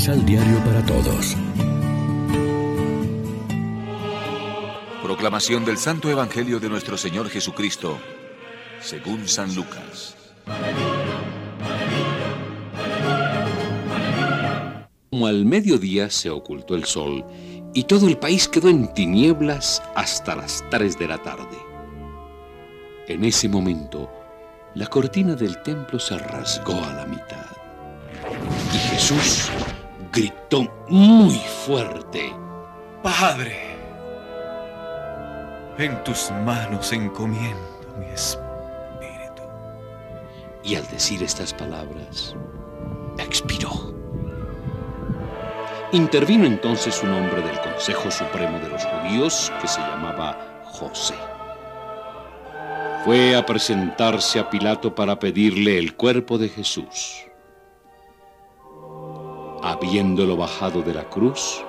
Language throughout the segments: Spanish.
Misal Diario para Todos. Proclamación del Santo Evangelio de nuestro Señor Jesucristo, según San Lucas. Como al mediodía se ocultó el sol y todo el país quedó en tinieblas hasta las tres de la tarde. En ese momento, la cortina del templo se rasgó a la mitad. Y Jesús gritó muy fuerte. Padre, en tus manos encomiendo mi espíritu. Y al decir estas palabras, expiró. Intervino entonces un hombre del Consejo Supremo de los Judíos que se llamaba José fue a presentarse a Pilato para pedirle el cuerpo de Jesús. Habiéndolo bajado de la cruz,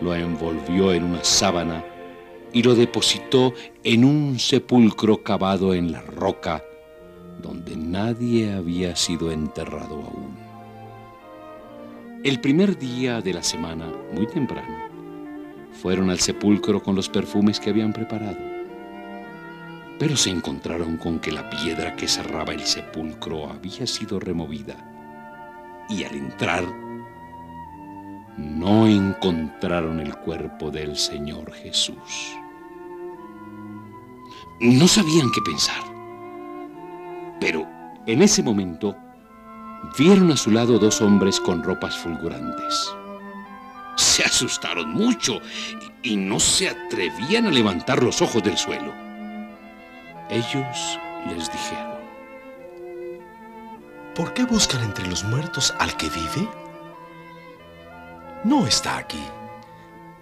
lo envolvió en una sábana y lo depositó en un sepulcro cavado en la roca donde nadie había sido enterrado aún. El primer día de la semana, muy temprano, fueron al sepulcro con los perfumes que habían preparado pero se encontraron con que la piedra que cerraba el sepulcro había sido removida. Y al entrar, no encontraron el cuerpo del Señor Jesús. No sabían qué pensar. Pero en ese momento vieron a su lado dos hombres con ropas fulgurantes. Se asustaron mucho y no se atrevían a levantar los ojos del suelo. Ellos les dijeron, ¿por qué buscan entre los muertos al que vive? No está aquí.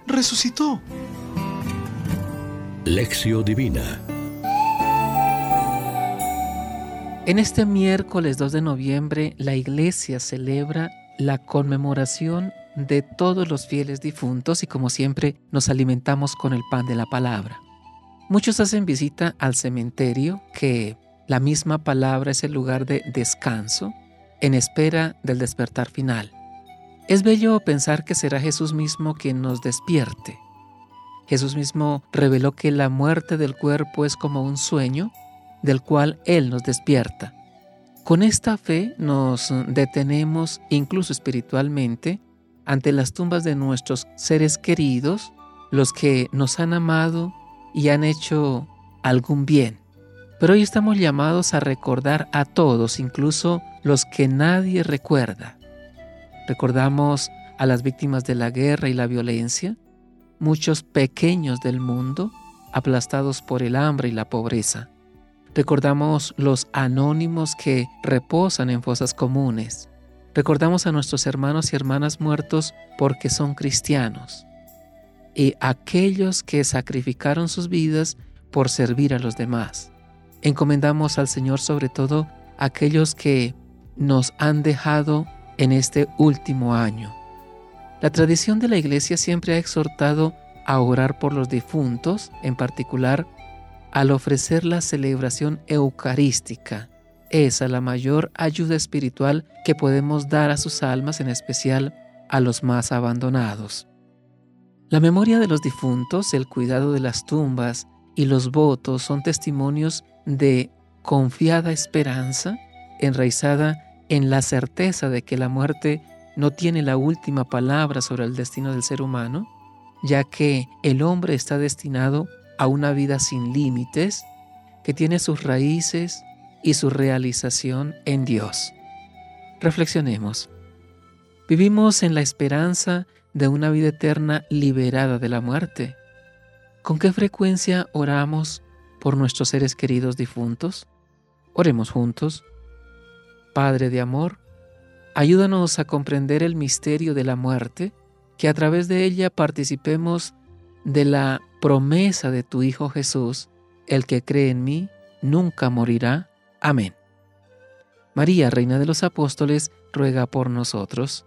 Resucitó. Lección Divina En este miércoles 2 de noviembre la iglesia celebra la conmemoración de todos los fieles difuntos y como siempre nos alimentamos con el pan de la palabra. Muchos hacen visita al cementerio, que la misma palabra es el lugar de descanso, en espera del despertar final. Es bello pensar que será Jesús mismo quien nos despierte. Jesús mismo reveló que la muerte del cuerpo es como un sueño del cual Él nos despierta. Con esta fe nos detenemos incluso espiritualmente ante las tumbas de nuestros seres queridos, los que nos han amado y han hecho algún bien. Pero hoy estamos llamados a recordar a todos, incluso los que nadie recuerda. Recordamos a las víctimas de la guerra y la violencia, muchos pequeños del mundo aplastados por el hambre y la pobreza. Recordamos los anónimos que reposan en fosas comunes. Recordamos a nuestros hermanos y hermanas muertos porque son cristianos y aquellos que sacrificaron sus vidas por servir a los demás. Encomendamos al Señor sobre todo aquellos que nos han dejado en este último año. La tradición de la Iglesia siempre ha exhortado a orar por los difuntos, en particular al ofrecer la celebración eucarística. Esa es la mayor ayuda espiritual que podemos dar a sus almas, en especial a los más abandonados. La memoria de los difuntos, el cuidado de las tumbas y los votos son testimonios de confiada esperanza enraizada en la certeza de que la muerte no tiene la última palabra sobre el destino del ser humano, ya que el hombre está destinado a una vida sin límites, que tiene sus raíces y su realización en Dios. Reflexionemos. Vivimos en la esperanza de una vida eterna liberada de la muerte. ¿Con qué frecuencia oramos por nuestros seres queridos difuntos? Oremos juntos. Padre de amor, ayúdanos a comprender el misterio de la muerte, que a través de ella participemos de la promesa de tu Hijo Jesús, el que cree en mí, nunca morirá. Amén. María, Reina de los Apóstoles, ruega por nosotros.